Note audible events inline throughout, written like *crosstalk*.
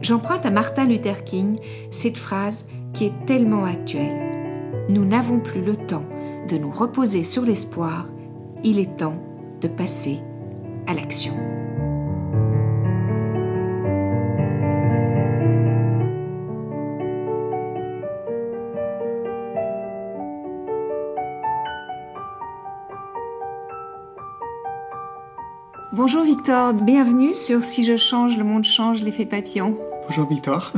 J'emprunte à Martin Luther King cette phrase qui est tellement actuelle. Nous n'avons plus le temps de nous reposer sur l'espoir, il est temps de passer à l'action. Bonjour Victor, bienvenue sur Si je change, le monde change, l'effet papillon. Bonjour Victor.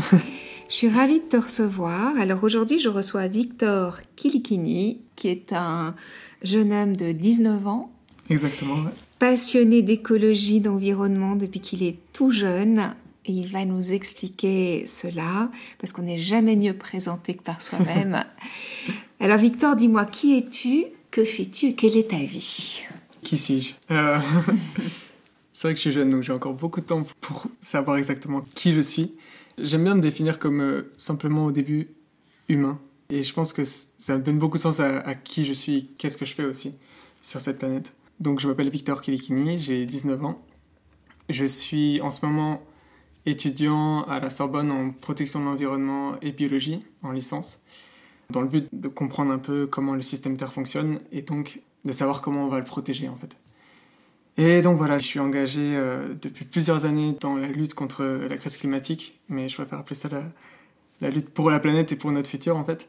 je suis ravie de te recevoir. Alors aujourd'hui, je reçois Victor Kilikini, qui est un jeune homme de 19 ans. Exactement. Passionné d'écologie, d'environnement depuis qu'il est tout jeune. Et il va nous expliquer cela, parce qu'on n'est jamais mieux présenté que par soi-même. *laughs* Alors Victor, dis-moi, qui es-tu? Que fais-tu? Et quelle est ta vie? Qui suis-je? Euh, *laughs* C'est vrai que je suis jeune, donc j'ai encore beaucoup de temps pour savoir exactement qui je suis. J'aime bien me définir comme euh, simplement au début humain. Et je pense que ça me donne beaucoup de sens à, qui je suis, qu'est-ce que je fais aussi sur cette planète. Donc je m'appelle Victor Kilikini, j'ai 19 ans. Je suis en ce moment étudiant à la Sorbonne en protection de l'environnement et biologie, en licence, dans le but de comprendre un peu comment le système Terre fonctionne et donc de savoir comment on va le protéger en fait. Et donc voilà, je suis engagé euh, depuis plusieurs années dans la lutte contre la crise climatique, mais je préfère appeler ça la, lutte pour la planète et pour notre futur en fait.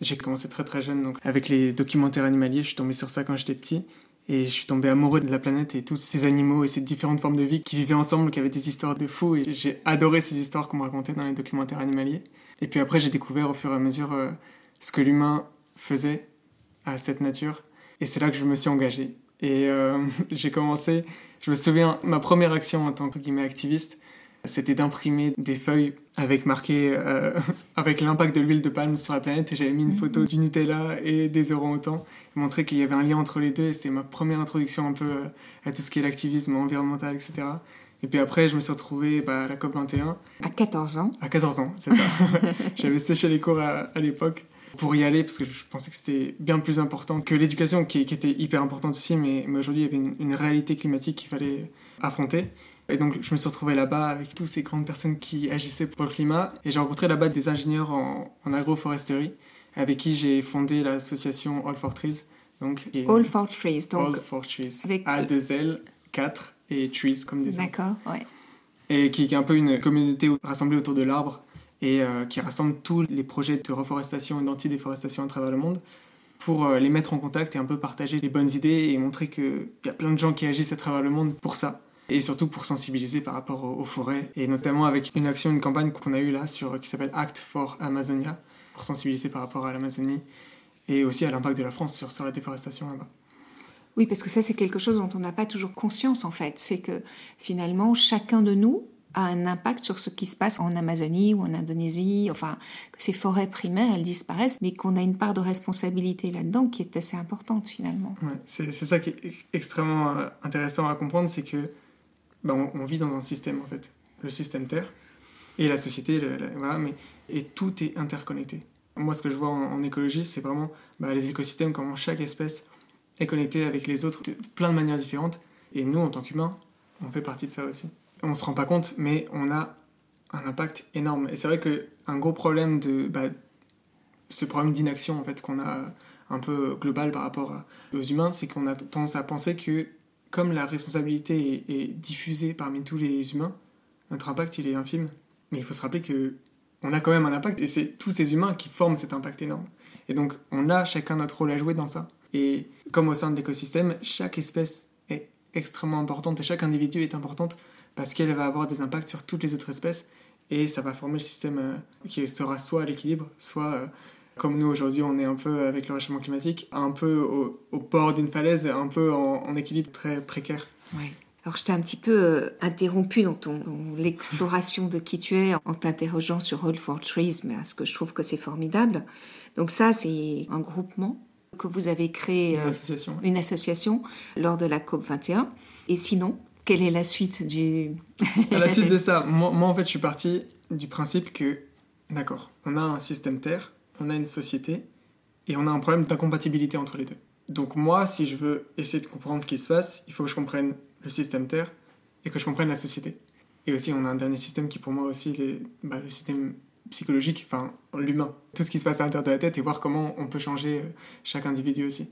J'ai commencé très très jeune, donc avec les documentaires animaliers, je suis tombé sur ça quand j'étais petit, et je suis tombé amoureux de la planète et tous ces animaux et ces différentes formes de vie qui vivaient ensemble, qui avaient des histoires de fous, et j'ai adoré ces histoires qu'on me racontait dans les documentaires animaliers. Et puis après, j'ai découvert au fur et à mesure euh, ce que l'humain faisait à cette nature, et c'est là que je me suis engagé. Et euh, *laughs* j'ai commencé, je me souviens, ma première action en tant que guillemets activiste, c'était d'imprimer des feuilles avec marqué euh, *laughs* avec l'impact de l'huile de palme sur la planète. Et j'avais mis une photo du Nutella et des orang-outans montrer qu'il y avait un lien entre les deux. Et c'était ma première introduction un peu euh, à tout ce qui est l'activisme environnemental etc et puis après je me suis retrouvé bah, à la COP 21 à 14 ans. À 14 ans c'est ça. *laughs* J'avais séché les cours à l'époque pour y aller parce que je pensais que c'était bien plus important que l'éducation qui, était hyper importante aussi, mais, mais aujourd'hui il y avait une, réalité climatique qu'il fallait affronter. Et donc je me suis retrouvé là-bas avec toutes ces grandes personnes qui agissaient pour le climat et j'ai rencontré là-bas des ingénieurs en, agroforesterie avec qui j'ai fondé l'association All for Trees. Donc, All for Trees, donc. All for Trees. Avec... A2L, 4 et Trees comme des. D'accord, ouais. Et qui, qui est un peu une communauté rassemblée autour de l'arbre et euh, qui rassemble tous les projets de reforestation et d'anti-déforestation à travers le monde pour euh, les mettre en contact et un peu partager les bonnes idées et montrer qu'il y a plein de gens qui agissent à travers le monde pour ça. Et surtout pour sensibiliser par rapport aux, forêts, et notamment avec une action, une campagne qu'on a eue là sur, qui s'appelle Act for Amazonia, pour sensibiliser par rapport à l'Amazonie et aussi à l'impact de la France sur, sur la déforestation là-bas. Oui, parce que ça, c'est quelque chose dont on n'a pas toujours conscience, en fait. C'est que finalement, chacun de nous, a un impact sur ce qui se passe en Amazonie ou en Indonésie, enfin, que ces forêts primaires, elles disparaissent, mais qu'on a une part de responsabilité là-dedans qui est assez importante finalement. C'est ça qui est extrêmement euh, intéressant à comprendre, c'est que bah, on, vit dans un système en fait, le système Terre et la société, voilà, mais et tout est interconnecté. Moi, ce que je vois en, écologie, c'est vraiment bah, les écosystèmes, comment chaque espèce est connectée avec les autres de plein de manières différentes. Et nous, en tant qu'humains, on fait partie de ça aussi on se rend pas compte, mais on a un impact énorme. Et c'est vrai qu'un gros problème de bah, ce problème d'inaction en fait qu'on a un peu global par rapport aux humains, c'est qu'on a tendance à penser que comme la responsabilité est, diffusée parmi tous les humains, notre impact il est infime. Mais il faut se rappeler que on a quand même un impact et c'est tous ces humains qui forment cet impact énorme. Et donc on a chacun notre rôle à jouer dans ça. Et comme au sein de l'écosystème, chaque espèce est extrêmement importante et chaque individu est importante parce qu'elle va avoir des impacts sur toutes les autres espèces et ça va former le système euh, qui sera soit à l'équilibre, soit euh, comme nous aujourd'hui on est un peu avec le réchauffement climatique, un peu au, bord d'une falaise, un peu en, équilibre très précaire. Oui. Alors, je t'ai un petit peu euh, interrompu dans, ton, l'exploration de qui tu es en t'interrogeant sur All for Trees, mais parce que je trouve que c'est formidable. Donc ça, c'est un groupement que vous avez créé, une, association. une association lors de la COP 21. Et sinon, quelle est la suite du... à la suite de *laughs* ça, moi, moi, en fait, je suis parti du principe que, d'accord, on a un système Terre, on a une société, et on a un problème d'incompatibilité entre les deux. Donc moi, si je veux essayer de comprendre ce qui se passe, il faut que je comprenne le système Terre et que je comprenne la société. Et aussi, on a un dernier système qui pour moi aussi est bah, le système psychologique, enfin l'humain. Tout ce qui se passe à l'intérieur de la tête et voir comment on peut changer euh, chaque individu aussi.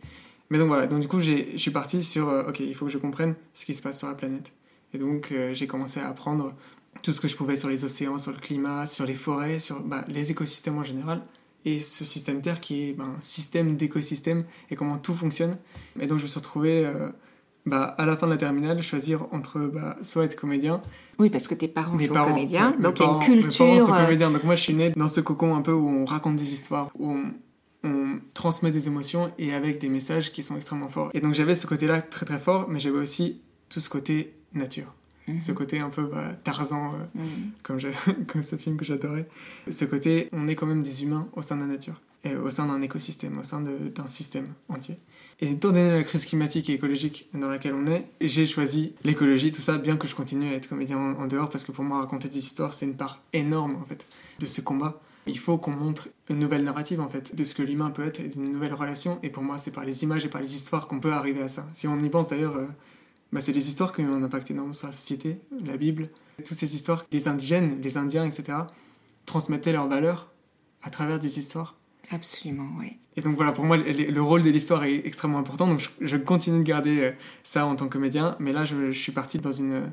Mais donc voilà, donc du coup, je suis parti sur, euh, ok, il faut que je comprenne ce qui se passe sur la planète. Et donc, euh, j'ai commencé à apprendre tout ce que je pouvais sur les océans, sur le climat, sur les forêts, sur bah, les écosystèmes en général et ce système Terre qui est ben, un système d'écosystème et comment tout fonctionne. Et donc je me suis retrouvé euh, bah, à la fin de la terminale choisir entre bah, soit être comédien. Oui, parce que tes parents sont comédiens, donc il y a une culture. Mes parents sont comédiens, donc moi je suis né dans ce cocon un peu où on raconte des histoires, où on, on transmet des émotions et avec des messages qui sont extrêmement forts. Et donc j'avais ce côté-là très très fort, mais j'avais aussi tout ce côté nature. Ce mhm. côté un peu bah, Tarzan, euh, mhm. comme, *laughs* comme ce film que j'adorais. Ce côté, on est quand même des humains au sein de la nature, et au sein d'un écosystème, au sein d'un système entier. Et étant donné la crise climatique et écologique dans laquelle on est, j'ai choisi l'écologie, tout ça, bien que je continue à être comédien en, dehors, parce que pour moi, raconter des histoires, c'est une part énorme, en fait, de ce combat. Il faut qu'on montre une nouvelle narrative, en fait, de ce que l'humain peut être, et d'une nouvelle relation. Et pour moi, c'est par les images et par les histoires qu'on peut arriver à ça. Si on y pense, d'ailleurs... Euh, bah, c'est les histoires qui ont un impact énorme sur la société, la Bible, toutes ces histoires. Les indigènes, les Indiens, etc., transmettaient leurs valeurs à travers des histoires. Absolument, oui. Et donc voilà, pour moi, le, rôle de l'histoire est extrêmement important. Donc je, continue de garder euh, ça en tant que comédien. Mais là, je, suis parti dans une,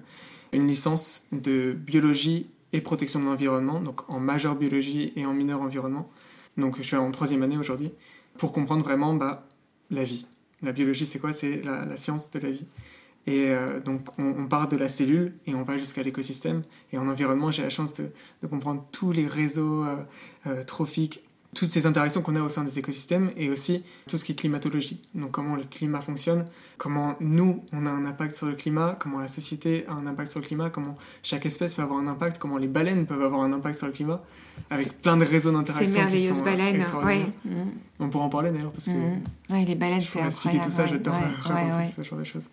une licence de biologie et protection de l'environnement, donc en majeure biologie et en mineur environnement. Donc je suis en troisième année aujourd'hui, pour comprendre vraiment bah, la vie. La biologie, c'est quoi? C'est la, science de la vie. Et euh, donc, on, part de la cellule et on va jusqu'à l'écosystème. Et en environnement, j'ai la chance de, comprendre tous les réseaux euh, euh, trophiques, toutes ces interactions qu'on a au sein des écosystèmes et aussi tout ce qui est climatologie. Donc, comment le climat fonctionne, comment nous, on a un impact sur le climat, comment la société a un impact sur le climat, comment chaque espèce peut avoir un impact, comment les baleines peuvent avoir un impact sur le climat, avec plein de réseaux d'interaction. Ces merveilleuses baleines, ouais. On pourra en parler d'ailleurs parce que. Mmh. les baleines, c'est incroyable. expliquer tout ça, j'adore raconter ce genre de choses.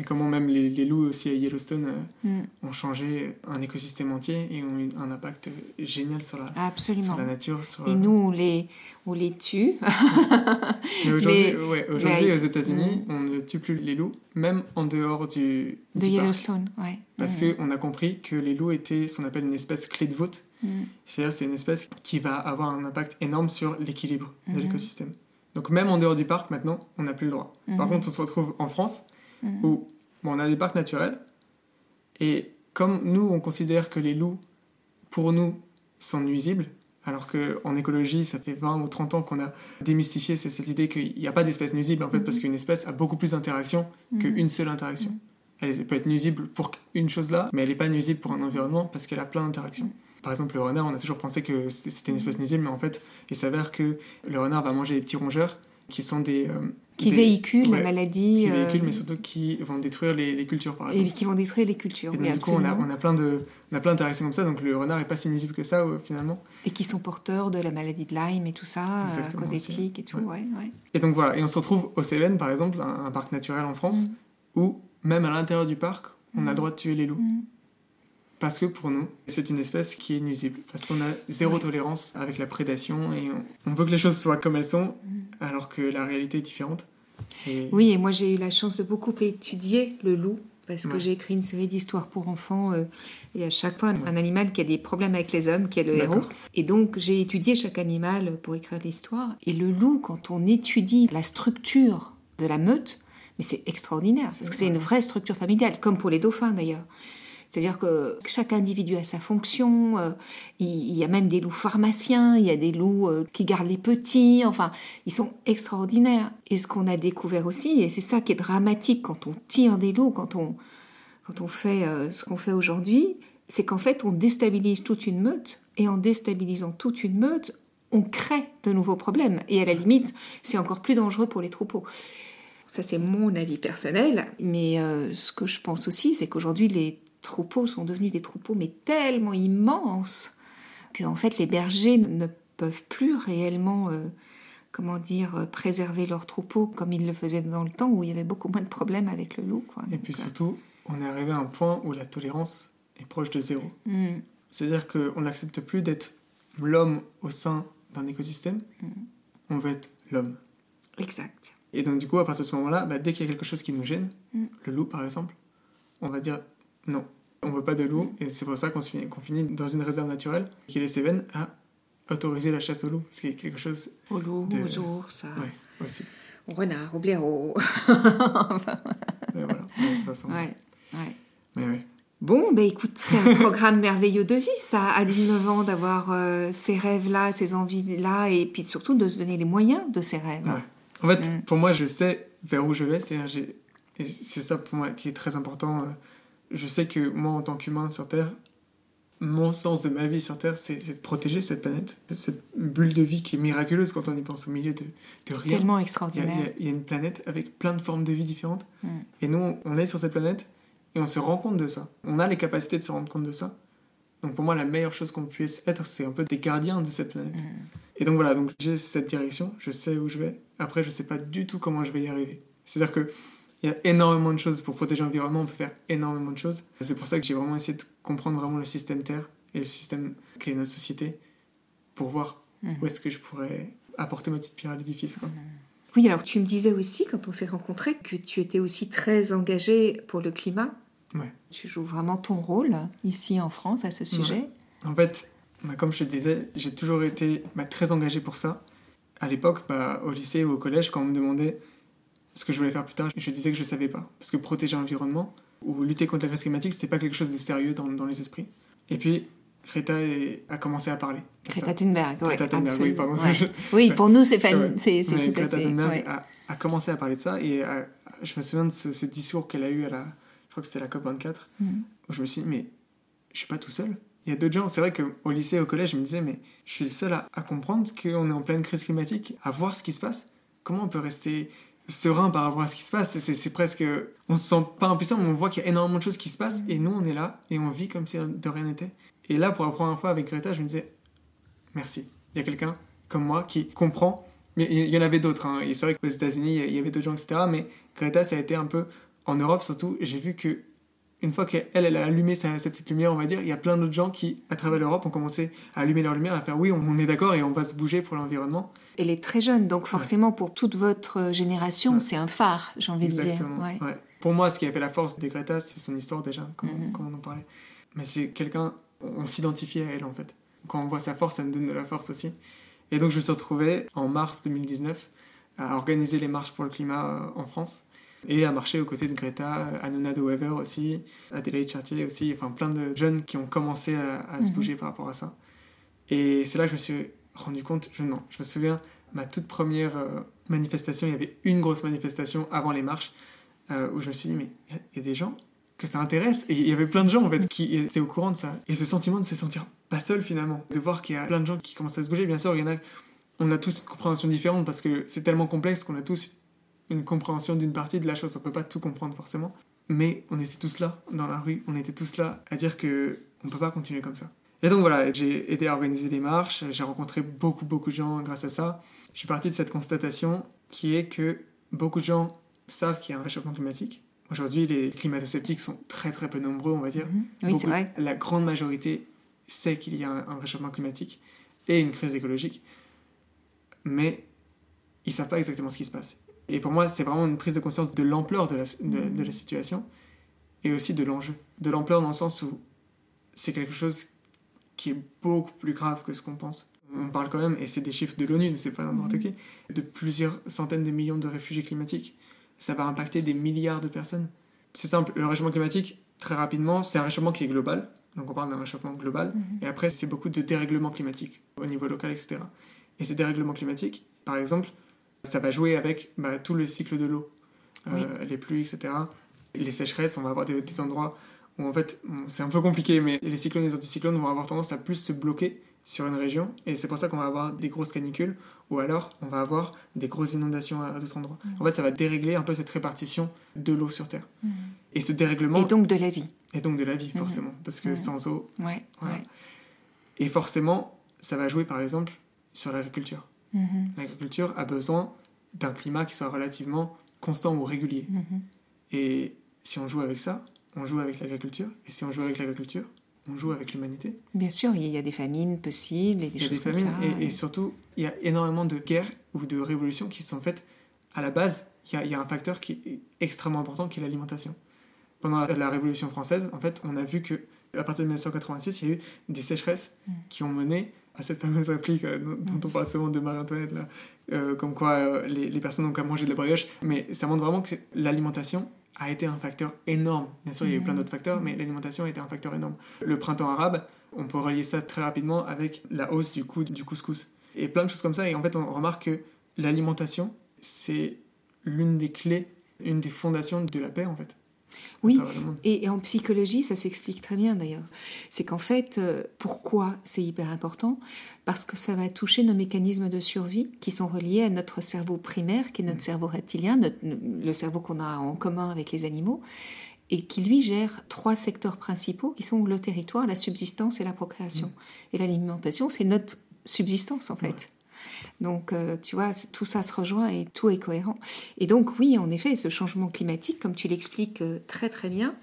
Et comment même les, les loups aussi à Yellowstone euh, mm. ont changé un écosystème entier et ont eu un impact génial sur la, Absolument. Sur la nature. Sur, et nous, on les, on les tue. *laughs* Mais aujourd'hui, ouais, aujourd'hui aux États-Unis, mm. on ne tue plus les loups, même en dehors du. De Yellowstone, ouais. Parce mm. qu'on a compris que les loups étaient ce qu'on appelle une espèce clé de voûte. C'est-à-dire, c'est une espèce qui va avoir un impact énorme sur l'équilibre de l'écosystème. Donc, même en dehors du parc, maintenant, on n'a plus le droit. Par contre, on se retrouve en France Mhm. où bon, on a des parcs naturels, et comme nous, on considère que les loups, pour nous, sont nuisibles, alors qu'en écologie, ça fait 20 ou 30 ans qu'on a démystifié cette idée qu'il n'y a pas d'espèce nuisible, en fait, parce mhm. qu'une espèce a beaucoup plus d'interactions qu'une mhm. seule interaction. Elle peut être nuisible pour une chose là, mais elle n'est pas nuisible pour un environnement parce qu'elle a plein d'interactions. Par exemple, le renard, on a toujours pensé que c'était une espèce nuisible, mais en fait, il s'avère que le renard va manger des petits rongeurs qui sont des, euh, qui véhiculent la maladie. Qui véhiculent, mais surtout qui vont détruire les, cultures, par exemple. Et qui vont détruire les cultures. Et donc, du coup, on a, on a, plein de, on a plein d'interactions comme ça, donc le renard est pas si nuisible que ça, finalement. Et qui sont porteurs de la maladie de Lyme et tout ça, euh, cause éthique et tout, ouais. Ouais, Et donc voilà, et on se retrouve au Cévennes, par exemple, un, parc naturel en France, mm. où même à l'intérieur du parc, on a le mm. droit de tuer les loups. Mm. Parce que pour nous, c'est une espèce qui est nuisible. Parce qu'on a zéro tolérance avec la prédation et on, on, veut que les choses soient comme elles sont, alors que la réalité est différente. Oui, et moi j'ai eu la chance de beaucoup étudier le loup parce que j'ai écrit une série d'histoires pour enfants euh, et à chaque fois un animal qui a des problèmes avec les hommes, qui est le héros. Et donc j'ai étudié chaque animal pour écrire l'histoire. Et le loup, quand on étudie la structure de la meute, mais c'est extraordinaire parce que c'est une vraie structure familiale, comme pour les dauphins d'ailleurs. C'est-à-dire que chaque individu a sa fonction. Euh, il y a même des loups pharmaciens, il y a des loups euh, qui gardent les petits. Enfin, ils sont extraordinaires. Et ce qu'on a découvert aussi, et c'est ça qui est dramatique quand on tire des loups, quand on, quand on fait euh, ce qu'on fait aujourd'hui, c'est qu'en fait, on déstabilise toute une meute. Et en déstabilisant toute une meute, on crée de nouveaux problèmes. Et à la limite, c'est encore plus dangereux pour les troupeaux. ça c'est mon avis personnel, mais ce que je pense aussi, c'est qu'aujourd'hui les troupeaux sont devenus des troupeaux mais tellement immenses qu'en fait les bergers ne peuvent plus réellement, euh, comment dire, euh, préserver leurs troupeaux comme ils le faisaient dans le temps où il y avait beaucoup moins de problèmes avec le loup. Quoi. Et Donc, puis euh, surtout, on est arrivé à un point où la tolérance est proche de zéro. hmm, C'est-à-dire qu'on n'accepte plus d'être l'homme au sein d'un écosystème, Mm. on veut être l'homme. exact. Et donc du coup, à partir de ce moment-là, bah, dès qu'il y a quelque chose qui nous gêne, Mm. le loup par exemple, on va dire non, on veut pas de loup, et c'est pour ça qu'on finit, dans une réserve naturelle qui laisse Cévennes à autoriser la chasse au loup, ce qui est quelque chose, Au loup, De- aux ours, ouais, aussi. au renard, au blaireau. Mais *laughs* voilà, de toute façon. ouais, ouais. Mais ouais. Bon, ben écoute, c'est un programme *laughs* merveilleux de vie, ça, à 19 ans, d'avoir euh, ces rêves-là, ces envies-là, et puis surtout de se donner les moyens de ces rêves. Ouais. En fait, Mm. pour moi, je sais vers où je vais. C'est-à-dire, et c'est ça pour moi qui est très important. euh, Je sais que moi, en tant qu'humain sur Terre, mon sens de ma vie sur Terre, c'est de protéger cette planète, cette bulle de vie qui est miraculeuse quand on y pense au milieu de, de rien. Tellement extraordinaire. il y a- il y a une planète avec plein de formes de vie différentes. Mm. Et nous, on est sur cette planète et on se rend compte de ça. On a les capacités de se rendre compte de ça. Donc pour moi, la meilleure chose qu'on puisse être, c'est un peu des gardiens de cette planète. Mm. Et donc voilà, donc j'ai cette direction, je sais où je vais. Après, je sais pas du tout comment je vais y arriver. C'est-à-dire que il y a énormément de choses pour protéger l'environnement, on peut faire énormément de choses. C'est pour ça que j'ai vraiment essayé de comprendre vraiment le système Terre et le système qui est notre société pour voir Mhm. où est-ce que je pourrais apporter ma petite pierre à l'édifice. quoi. Oui, alors tu me disais aussi, quand on s'est rencontrés, que tu étais aussi très engagé pour le climat. Ouais. Tu joues vraiment ton rôle ici en France à ce sujet. En fait, bah, comme je te disais, j'ai toujours été bah, très engagé pour ça. À l'époque, bah, au lycée ou au collège, quand on me demandait ce que je voulais faire plus tard, je disais que je savais pas. Parce que protéger l'environnement ou lutter contre la crise climatique, c'était pas quelque chose de sérieux dans, dans les esprits. Et puis, Greta a commencé à parler. Greta Thunberg, ouais, Greta Thunberg, oui, pardon. ouais. *laughs* Oui, pour nous, c'est Ouais. tout à Greta fait. Thunberg ouais. a, a commencé à parler de ça et a- je me souviens de ce, ce discours qu'elle a eu à la, je crois que c'était la COP 24, Mhm. où je me suis dit, mais je suis pas tout seul. Il y a d'autres gens, c'est vrai qu'au lycée, au collège, je me disais, mais je suis le seul à, à comprendre qu'on est en pleine crise climatique, à voir ce qui se passe. Comment on peut rester serein par rapport à ce qui se passe C'est- presque. On se sent pas impuissant, mais on voit qu'il y a énormément de choses qui se passent et nous, on est là et on vit comme si de rien n'était. Et là, pour la première fois avec Greta, je me disais, merci. Il y a quelqu'un comme moi qui comprend. Mais il y en avait d'autres. hein. Et c'est vrai qu'aux États-Unis, il y avait d'autres gens, etc. Mais Greta, ça a été un peu. En Europe, surtout, j'ai vu que une fois qu'elle elle a allumé sa, sa petite lumière, on va dire, il y a plein d'autres gens qui, à travers l'Europe, ont commencé à allumer leur lumière, à faire oui, on, on est d'accord et on va se bouger pour l'environnement. Elle est très jeune, donc forcément, pour toute votre génération, Ouais. c'est un phare, j'ai envie de dire. Exactement. Ouais. Pour moi, ce qui a fait la force de Greta, c'est son histoire déjà, comme, Mhm. comme on en parlait. Mais c'est quelqu'un, on, on s'identifie à elle en fait. Quand on voit sa force, ça nous donne de la force aussi. Et donc je me suis retrouvé en mars 2019 à organiser les marches pour le climat euh, en France et à marcher aux côtés de Greta, Anona de Wever aussi, Adélaïde Chartier aussi, enfin plein de jeunes qui ont commencé à, à se Mhm. bouger par rapport à ça. Et c'est là que je me suis rendu compte, je, non, je me souviens, ma toute première euh, manifestation, il y avait une grosse manifestation avant les marches, euh, où je me suis dit, mais il y a- y, a des gens que ça intéresse, et il y avait plein de gens en fait qui étaient au courant de ça. Et ce sentiment de se sentir pas seul finalement, de voir qu'il y a plein de gens qui commencent à se bouger, bien sûr, il y en a, on a tous une compréhension différente parce que c'est tellement complexe qu'on a tous une compréhension d'une partie de la chose, on peut pas tout comprendre forcément. Mais on était tous là, dans la rue, on était tous là à dire que on peut pas continuer comme ça. Et donc voilà, j'ai aidé à organiser les marches, j'ai rencontré beaucoup beaucoup de gens grâce à ça. Je suis parti de cette constatation qui est que beaucoup de gens savent qu'il y a un réchauffement climatique. Aujourd'hui, les climato-sceptiques sont très très peu nombreux, on va dire. Mhm. Oui, c'est vrai. La grande majorité sait qu'il y a un, un réchauffement climatique et une crise écologique, mais ils savent pas exactement ce qui se passe. Et pour moi, c'est vraiment une prise de conscience de l'ampleur de la, de, de la situation et aussi de l'enjeu. De l'ampleur dans le sens où c'est quelque chose qui est beaucoup plus grave que ce qu'on pense. On parle quand même, et c'est des chiffres de l'ONU, c'est pas n'importe qui, de plusieurs centaines de millions de réfugiés climatiques. Ça va impacter des milliards de personnes. C'est simple, le réchauffement climatique, très rapidement, c'est un réchauffement qui est global. Donc on parle d'un réchauffement global. Et après, c'est beaucoup de dérèglements climatiques au niveau local, etc. Et ces dérèglements climatiques, par exemple, ça va jouer avec bah, tout le cycle de l'eau. Euh, Les pluies, etc. Les sécheresses, on va avoir des, des endroits où en fait, c'est un peu compliqué, mais les cyclones et les anticyclones vont avoir tendance à plus se bloquer sur une région, et c'est pour ça qu'on va avoir des grosses canicules, ou alors on va avoir des grosses inondations à, d'autres endroits. En fait, ça va dérégler un peu cette répartition de l'eau sur Terre. Et ce dérèglement... Et donc de la vie. Et donc de la vie, forcément, parce que sans eau... Ouais, ouais. Et forcément, ça va jouer, par exemple, sur l'agriculture. L'agriculture a besoin d'un climat qui soit relativement constant ou régulier. Et si on joue avec ça, on joue avec l'agriculture. Et si on joue avec l'agriculture, on joue avec l'humanité. Bien sûr, il y a des famines possibles et des Il y a choses des comme famines ça. et, et surtout, il y a énormément de guerres ou de révolutions qui sont faites à la base. Il y a, il y a un facteur qui est extrêmement important qui est l'alimentation. Pendant la, la Révolution française, en fait, on a vu que à partir de 1986, il y a eu des sécheresses Mm. qui ont mené à cette fameuse réplique euh, dont, on parle souvent de Marie-Antoinette, là, euh, comme quoi euh, les, les personnes ont qu'à manger de la brioche. Mais ça montre vraiment que l'alimentation a été un facteur énorme. Bien sûr, il y a eu plein d'autres facteurs, mais l'alimentation a été un facteur énorme. Le printemps arabe, on peut relier ça très rapidement avec la hausse du coût du couscous. Et plein de choses comme ça. Et en fait, on remarque que l'alimentation, c'est l'une des clés, une des fondations de la paix, en fait. Oui. Et, et en psychologie, ça s'explique très bien d'ailleurs. C'est qu'en fait, euh, pourquoi c'est hyper important? Parce que ça va toucher nos mécanismes de survie qui sont reliés à notre cerveau primaire, qui est notre cerveau reptilien, notre- le cerveau qu'on a en commun avec les animaux, et qui lui gère trois secteurs principaux qui sont le territoire, la subsistance et la procréation. Et l'alimentation, c'est notre subsistance en fait. Donc, euh, tu vois, tout ça se rejoint et tout est cohérent. Et donc, oui, en effet, ce changement climatique, comme tu l'expliques euh, très très bien,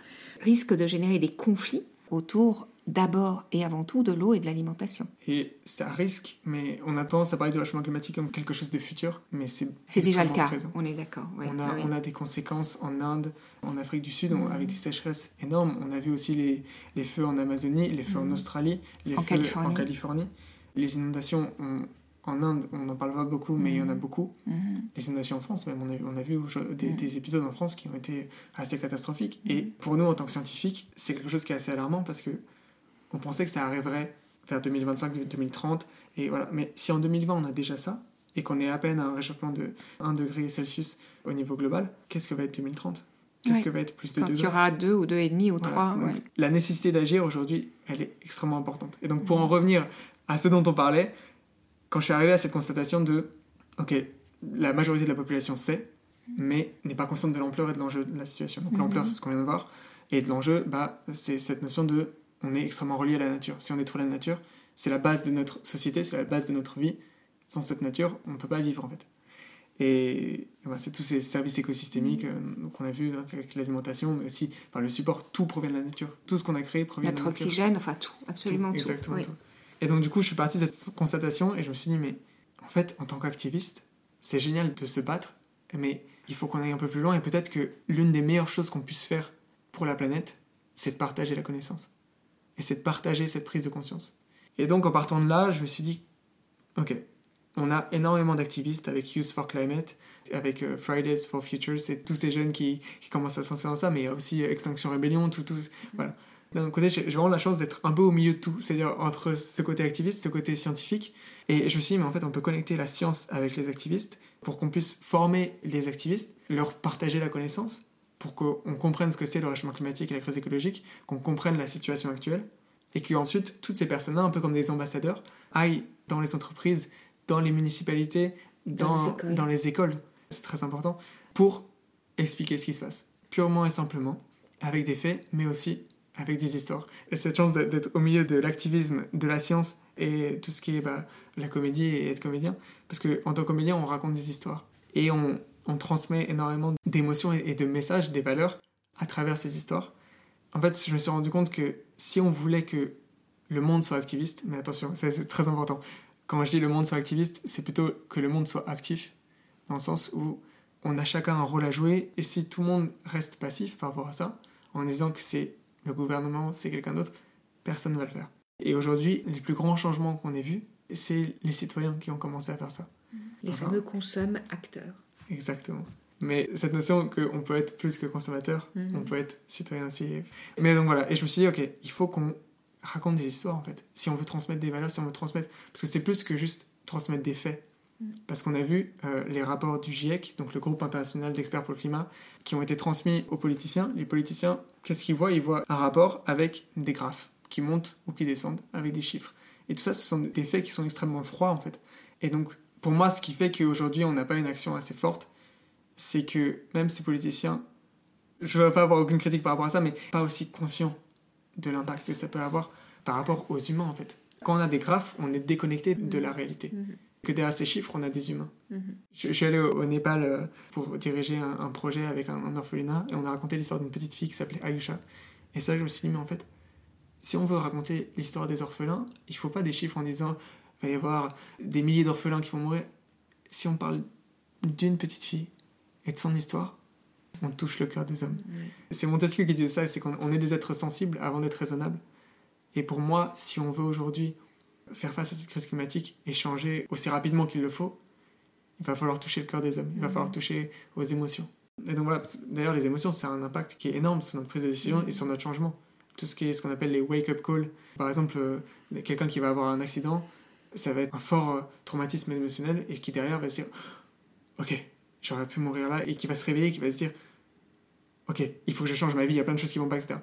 risque de générer des conflits autour d'abord et avant tout de l'eau et de l'alimentation. Et ça risque, mais on a tendance à parler du réchauffement climatique comme quelque chose de futur, mais c'est C'est déjà le cas, présent. on est d'accord. ouais, on, a, ouais. on a des conséquences en Inde, en Afrique du Sud, on- avec des sécheresses énormes. On a vu aussi les, les feux en Amazonie, les feux en Australie, les En feux Californie. en Californie. Les inondations, on- en Inde, on n'en parle pas beaucoup, mais il y en a beaucoup. Mhm. Les inondations en France, même, on a, on a vu aujourd'hui des, des épisodes en France qui ont été assez catastrophiques. Et pour nous, en tant que scientifiques, c'est quelque chose qui est assez alarmant parce que on pensait que ça arriverait vers 2025-2030. Et voilà. Mais si en 2020, on a déjà ça, et qu'on est à peine à un réchauffement de 1 degré Celsius au niveau global, qu'est-ce que va être 2030 Qu'est-ce Ouais. que va être plus de Quand 2 il y aura deux ou deux et demi ou Voilà. trois. Donc, ouais. La nécessité d'agir aujourd'hui, elle est extrêmement importante. Et donc, pour en revenir à ce dont on parlait, quand je suis arrivé à cette constatation de, ok, la majorité de la population sait, mais n'est pas consciente de l'ampleur et de l'enjeu de la situation. Donc, l'ampleur, c'est ce qu'on vient de voir, et de l'enjeu, bah, c'est cette notion de, on est extrêmement relié à la nature. Si on détruit la nature, c'est la base de notre société, c'est la base de notre vie. Sans cette nature, on ne peut pas vivre, en fait. Et c'est tous ces services écosystémiques euh, qu'on a vus donc, avec l'alimentation, mais aussi enfin, le support, tout provient de la nature. Tout ce qu'on a créé provient Notre de la nature. oxygène, enfin tout, absolument tout. Exactement oui. tout. Et donc du coup, je suis parti de cette constatation et je me suis dit, mais en fait, en tant qu'activiste, c'est génial de se battre, mais il faut qu'on aille un peu plus loin et peut-être que l'une des meilleures choses qu'on puisse faire pour la planète, c'est de partager la connaissance. Et c'est de partager cette prise de conscience. Et donc en partant de là, je me suis dit, ok, on a énormément d'activistes avec Youth for Climate, avec euh, Fridays for Future, c'est tous ces jeunes qui, qui commencent à lancer dans ça, mais il y a aussi euh, Extinction Rebellion, tout, tout, voilà. D'un côté, j'ai vraiment la chance d'être un peu au milieu de tout, c'est-à-dire entre ce côté activiste, ce côté scientifique. Et je me suis dit, mais en fait, on peut connecter la science avec les activistes pour qu'on puisse former les activistes, leur partager la connaissance, pour qu'on comprenne ce que c'est le réchauffement climatique et la crise écologique, qu'on comprenne la situation actuelle, et qu'ensuite, toutes ces personnes-là, un peu comme des ambassadeurs, aillent dans les entreprises, dans les municipalités, Dans dans les écoles, c'est très important, pour expliquer ce qui se passe, purement et simplement, avec des faits, mais aussi avec des histoires. Et cette chance d'être- au milieu de l'activisme, de la science et tout ce qui est bah, la comédie et être comédien, parce qu'en tant que comédien, on raconte des histoires et on, on transmet énormément d'émotions et de messages, des valeurs à travers ces histoires. En fait, je me suis rendu compte que si on voulait que le monde soit activiste, mais attention, c'est très important. Quand je dis le monde soit activiste, c'est plutôt que le monde soit actif, dans le sens où on a chacun un rôle à jouer, et si tout le monde reste passif par rapport à ça, en disant que c'est le gouvernement, c'est quelqu'un d'autre, personne ne va le faire. Et aujourd'hui, les plus grands changements qu'on ait vus, c'est les citoyens qui ont commencé à faire ça. Les Enfin. fameux consommes acteurs. Exactement. Mais cette notion qu'on peut être plus que consommateur, Mhm. on peut être citoyen aussi. Mais donc voilà, et je me suis dit, ok, il faut qu'on raconte des histoires en fait. Si on veut transmettre des valeurs, si on veut transmettre. Parce que c'est plus que juste transmettre des faits. Parce qu'on a vu euh, les rapports du GIEC, donc le groupe international d'experts pour le climat, qui ont été transmis aux politiciens. Les politiciens, qu'est-ce qu'ils voient? Ils voient un rapport avec des graphes qui montent ou qui descendent avec des chiffres. Et tout ça, ce sont des faits qui sont extrêmement froids, en fait. Et donc, pour moi, ce qui fait qu'aujourd'hui, on n'a pas une action assez forte, c'est que même ces politiciens, je ne veux pas avoir aucune critique par rapport à ça, mais pas aussi conscients de l'impact que ça peut avoir par rapport aux humains, en fait. Quand on a des graphes, on est déconnecté de la réalité. Mhm. Que derrière ces chiffres, on a des humains. Mhm. Je, suis allé au, Népal euh, pour diriger un, projet avec un, orphelinat et on a raconté l'histoire d'une petite fille qui s'appelait Ayusha. Et ça, je me suis dit, mais en fait, si on veut raconter l'histoire des orphelins, il faut pas des chiffres en disant il va y avoir des milliers d'orphelins qui vont mourir. Si on parle d'une petite fille et de son histoire, on touche le cœur des hommes. C'est Montesquieu qui disait ça, c'est qu'on est des êtres sensibles avant d'être raisonnables. Et pour moi, si on veut aujourd'hui faire face à cette crise climatique et changer aussi rapidement qu'il le faut, il va falloir toucher le cœur des hommes, il va falloir toucher aux émotions. Et donc voilà, d'ailleurs les émotions, c'est un impact qui est énorme sur notre prise de décision et sur notre changement. Tout ce qui est ce qu'on appelle les wake-up calls. Par exemple, euh, quelqu'un qui va avoir un accident, ça va être un fort euh, traumatisme émotionnel et qui derrière va se dire Ok, j'aurais pu mourir là, et qui va se réveiller, qui va se dire Ok, il faut que je change ma vie, il y a plein de choses qui vont pas, etc.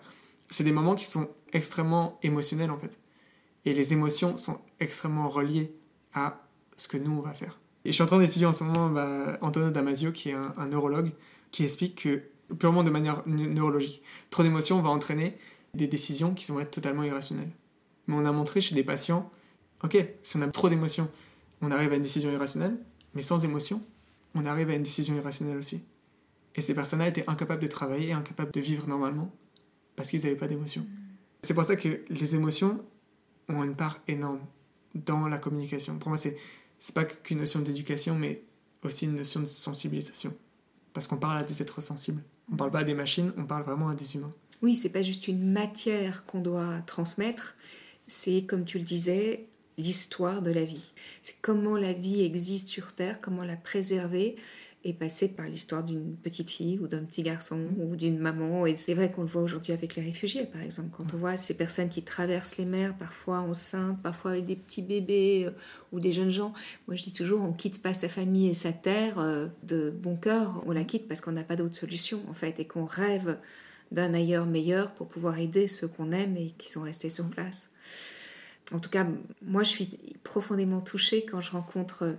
C'est des moments qui sont extrêmement émotionnels en fait. Et les émotions sont extrêmement reliées à ce que nous on va faire. Et je suis en train d'étudier en ce moment bah, Antonio Damasio, qui est un, neurologue, qui explique que, purement de manière neurologique, trop d'émotions va entraîner des décisions qui vont être totalement irrationnelles. Mais on a montré chez des patients, ok, si on a trop d'émotions, on arrive à une décision irrationnelle, mais sans émotion, on arrive à une décision irrationnelle aussi. Et ces personnes-là étaient incapables de travailler, incapables de vivre normalement, parce qu'ils n'avaient pas d'émotions. C'est pour ça que les émotions ont une part énorme dans la communication. Pour moi, c'est c'est pas qu'une notion d'éducation, mais aussi une notion de sensibilisation. Parce qu'on parle à des êtres sensibles. On parle pas à des machines, on parle vraiment à des humains. Oui, c'est pas juste une matière qu'on doit transmettre, c'est, comme tu le disais, l'histoire de la vie. C'est comment la vie existe sur Terre, comment la préserver, est passé par l'histoire d'une petite fille ou d'un petit garçon ou d'une maman. Et c'est vrai qu'on le voit aujourd'hui avec les réfugiés, par exemple. Quand on voit ces personnes qui traversent les mers, parfois enceintes, parfois avec des petits bébés euh, ou des jeunes gens. Moi, je dis toujours, on quitte pas sa famille et sa terre euh, de bon cœur. On la quitte parce qu'on n'a pas d'autre solution, en fait, et qu'on rêve d'un ailleurs meilleur pour pouvoir aider ceux qu'on aime et qui sont restés sur place. En tout cas, moi, je suis profondément touchée quand je rencontre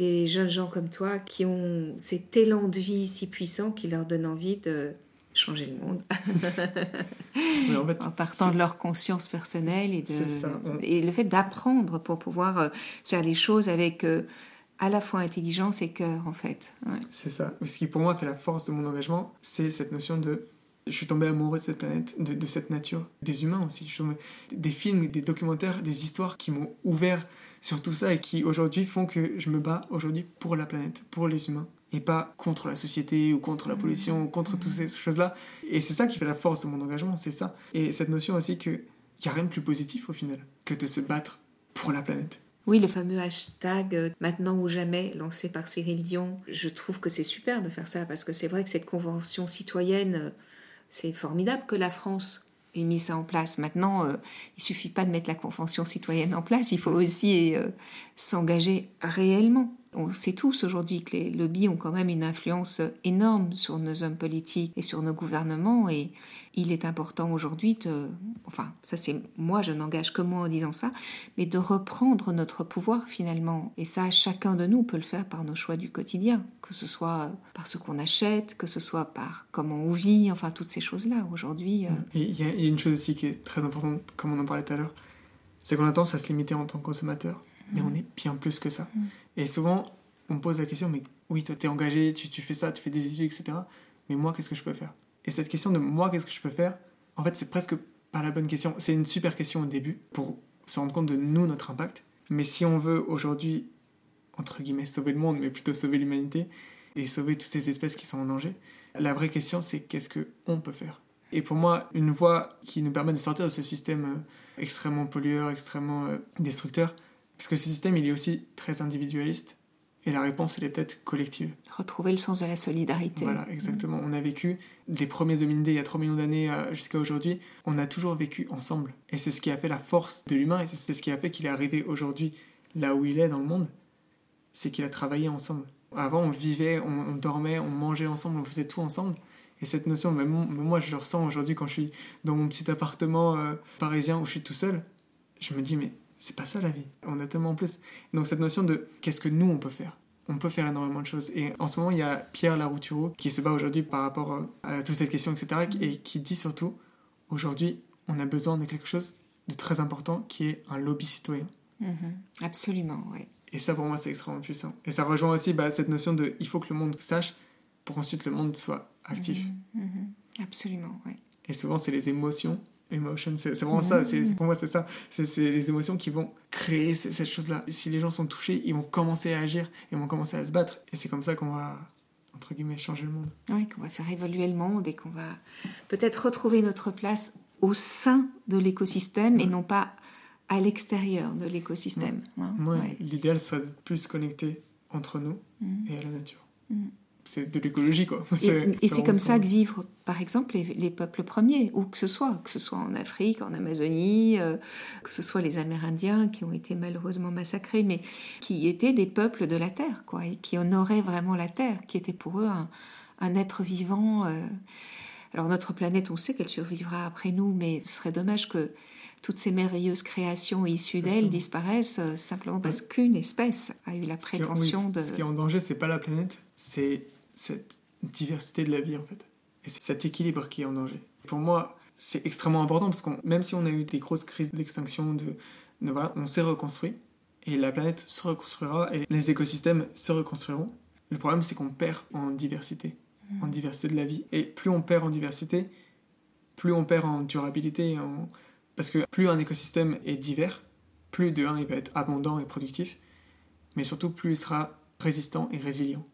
des jeunes gens comme toi qui ont cet élan de vie si puissant qui leur donne envie de changer le monde. *laughs* en, partant de leur conscience personnelle et, de, et le fait d'apprendre pour pouvoir euh, faire les choses avec euh, à la fois intelligence et cœur en fait. C'est ça. Ce qui pour moi fait la force de mon engagement, c'est cette notion de je suis tombé amoureux de cette planète, de, de cette nature, des humains aussi. Je des films, des documentaires, des histoires qui m'ont ouvert sur tout ça et qui aujourd'hui font que je me bats aujourd'hui pour la planète, pour les humains et pas contre la société ou contre la pollution ou contre toutes ces choses-là. Et c'est ça qui fait la force de mon engagement, c'est ça. Et cette notion aussi qu'il n'y a rien de plus positif au final que de se battre pour la planète. Oui, le fameux hashtag euh, maintenant ou jamais lancé par Cyril Dion, je trouve que c'est super de faire ça parce que c'est vrai que cette convention citoyenne, euh, c'est formidable que la France et mis ça en place. Maintenant, euh, il suffit pas de mettre la convention citoyenne en place, il faut aussi euh, s'engager réellement. On sait tous aujourd'hui que les lobbies ont quand même une influence énorme sur nos hommes politiques et sur nos gouvernements et il est important aujourd'hui de, enfin ça c'est moi je n'engage que moi en disant ça, mais de reprendre notre pouvoir finalement et ça chacun de nous peut le faire par nos choix du quotidien, que ce soit par ce qu'on achète, que ce soit par comment on vit, enfin toutes ces choses là aujourd'hui. Euh. Il y, a une chose aussi qui est très importante comme on en parlait tout à l'heure, c'est qu'on a tendance à se limiter en tant que consommateur mais on est bien plus que ça. Mm. Et souvent, on me pose la question, mais oui, toi, tu es engagé, tu, tu, fais ça, tu fais des études, etc. Mais moi, qu'est-ce que je peux faire? Et cette question de moi, qu'est-ce que je peux faire? En fait, c'est presque pas la bonne question. C'est une super question au début pour se rendre compte de nous, notre impact. Mais si on veut aujourd'hui, entre guillemets, sauver le monde, mais plutôt sauver l'humanité et sauver toutes ces espèces qui sont en danger, la vraie question, c'est qu'est-ce qu'on peut faire? Et pour moi, une voie qui nous permet de sortir de ce système euh, extrêmement pollueur, extrêmement euh, destructeur, parce que ce système, il est aussi très individualiste. Et la réponse, elle est peut-être collective. Retrouver le sens de la solidarité. Voilà, exactement. On a vécu les premiers hominidés il y a 3 millions d'années euh, jusqu'à aujourd'hui. On a toujours vécu ensemble. Et c'est ce qui a fait la force de l'humain et c'est ce qui a fait qu'il est arrivé aujourd'hui là où il est dans le monde. C'est qu'il a travaillé ensemble. Avant, on vivait, on, dormait, on mangeait ensemble, on faisait tout ensemble. Et cette notion, même moi, je le ressens aujourd'hui quand je suis dans mon petit appartement euh, parisien où je suis tout seul. Je me dis, mais c'est pas ça la vie. On a tellement plus. donc cette notion de qu'est-ce que nous on peut faire on peut faire énormément de choses. Et en ce moment, il y a Pierre Laroutureau qui se bat aujourd'hui par rapport euh, à toute cette question, etc., et qui dit surtout, aujourd'hui, on a besoin de quelque chose de très important qui est un lobby citoyen. Mm-hmm. Absolument, oui. Et ça, pour moi, c'est extrêmement puissant. Et ça rejoint aussi bah, cette notion de il faut que le monde sache pour ensuite le monde soit actif. Mm-hmm. Mm-hmm. Absolument, oui. Et souvent, c'est les émotions Emotion, c'est vraiment ça. C'est pour moi, c'est ça. C'est les émotions qui vont créer cette chose-là. Si les gens sont touchés, ils vont commencer à agir, ils vont commencer à se battre. Et c'est comme ça qu'on va, entre guillemets, changer le monde. Oui, qu'on va faire évoluer le monde et qu'on va peut-être retrouver notre place au sein de l'écosystème et non pas à l'extérieur de l'écosystème. Ouais. L'idéal serait d'être plus connecté entre nous mm. et à la nature. Mm c'est de l'écologie, quoi. Et c'est comme ça que vivent, par exemple, les, peuples premiers, où que ce soit, que ce soit en Afrique, en Amazonie, euh, que ce soit les Amérindiens qui ont été malheureusement massacrés, mais qui étaient des peuples de la terre, quoi, et qui honoraient vraiment la terre, qui était pour eux un, être vivant. Euh. Alors notre planète, on sait qu'elle survivra après nous, mais ce serait dommage que toutes ces merveilleuses créations issues d'elle disparaissent euh, simplement parce qu'une espèce a eu la prétention de... Ce qui est en danger, c'est pas la planète, c'est cette diversité de la vie en fait. Et c'est cet équilibre qui est en danger. Pour moi, c'est extrêmement important parce que même si on a eu des grosses crises d'extinction, de, voilà, on s'est reconstruit et la planète se reconstruira et les écosystèmes se reconstruiront. Le problème, c'est qu'on perd en diversité, en mmh. diversité de la vie. Et plus on perd en diversité, plus on perd en durabilité. En... Parce que plus un écosystème est divers, plus de un, il va être abondant et productif, mais surtout plus il sera résistant et résilient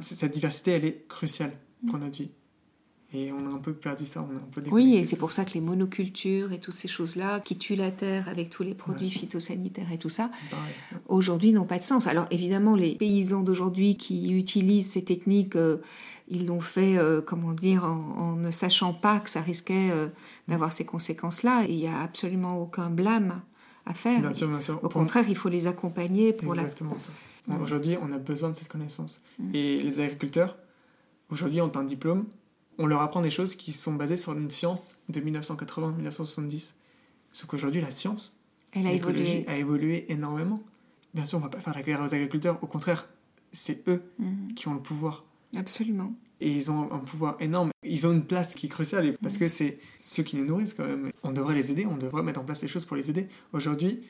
cette diversité, elle est cruciale pour notre vie. Et on a un peu perdu ça, on a un peu Oui, et c'est pour ça. que les monocultures et toutes ces choses-là qui tuent la terre avec tous les produits phytosanitaires et tout ça, aujourd'hui n'ont pas de sens. Alors évidemment, les paysans d'aujourd'hui qui utilisent ces techniques, euh, ils l'ont fait, euh, comment dire, en, ne sachant pas que ça risquait euh, d'avoir ces conséquences-là. Il n'y a absolument aucun blâme à faire. Bien sûr, bien sûr. Au contraire, il faut les accompagner pour Exactement ça. Aujourd'hui, on a besoin de cette connaissance. Mm. Et les agriculteurs, aujourd'hui, ont un diplôme. On leur apprend des choses qui sont basées sur une science de 1980-1970. Sauf qu'aujourd'hui, la science, Elle a évolué. a évolué énormément. Bien sûr, on ne va pas faire la guerre aux agriculteurs. Au contraire, c'est eux mm. qui ont le pouvoir. Absolument. Et ils ont un pouvoir énorme. Ils ont une place qui est cruciale parce mm. que c'est ceux qui nous nourrissent quand même. On devrait les aider, on devrait mettre en place des choses pour les aider. Aujourd'hui,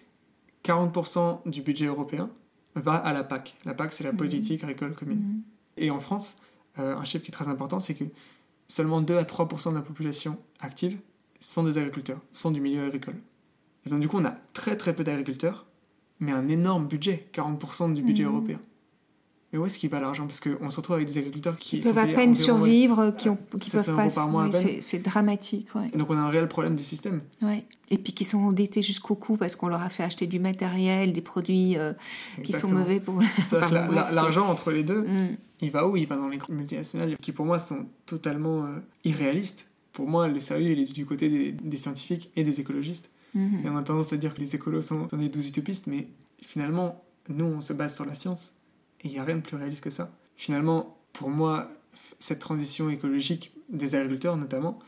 40% du budget européen va à la PAC. La PAC, c'est la mhm. politique agricole commune. Mhm. Et en France, euh, un chiffre qui est très important, c'est que seulement 2 à 3% de la population active sont des agriculteurs, sont du milieu agricole. Et donc du coup, on a très très peu d'agriculteurs, mais un énorme budget, 40% du budget européen. Mais où est-ce qu'il va l'argent? Parce qu'on se retrouve avec des agriculteurs qui, peuvent à peine survivre, qui, ont, qui peuvent pas. c'est dramatique. Ouais. Et donc on a un réel problème du système. Ouais. Et puis qui sont endettés jusqu'au cou parce qu'on leur a fait acheter du matériel, des produits euh, qui sont mauvais pour. L'argent entre les deux, mm. il va où? Il va dans les multinationales qui pour moi sont totalement euh, irréalistes. Pour moi, le sérieux il est du côté des, scientifiques et des écologistes. Mm-hmm. Et on a tendance à dire que les écolos sont, sont des douze utopistes, mais finalement, nous on se base sur la science. Et il n'y a rien de plus réaliste que ça. Finalement, pour moi, cette transition écologique des agriculteurs notamment,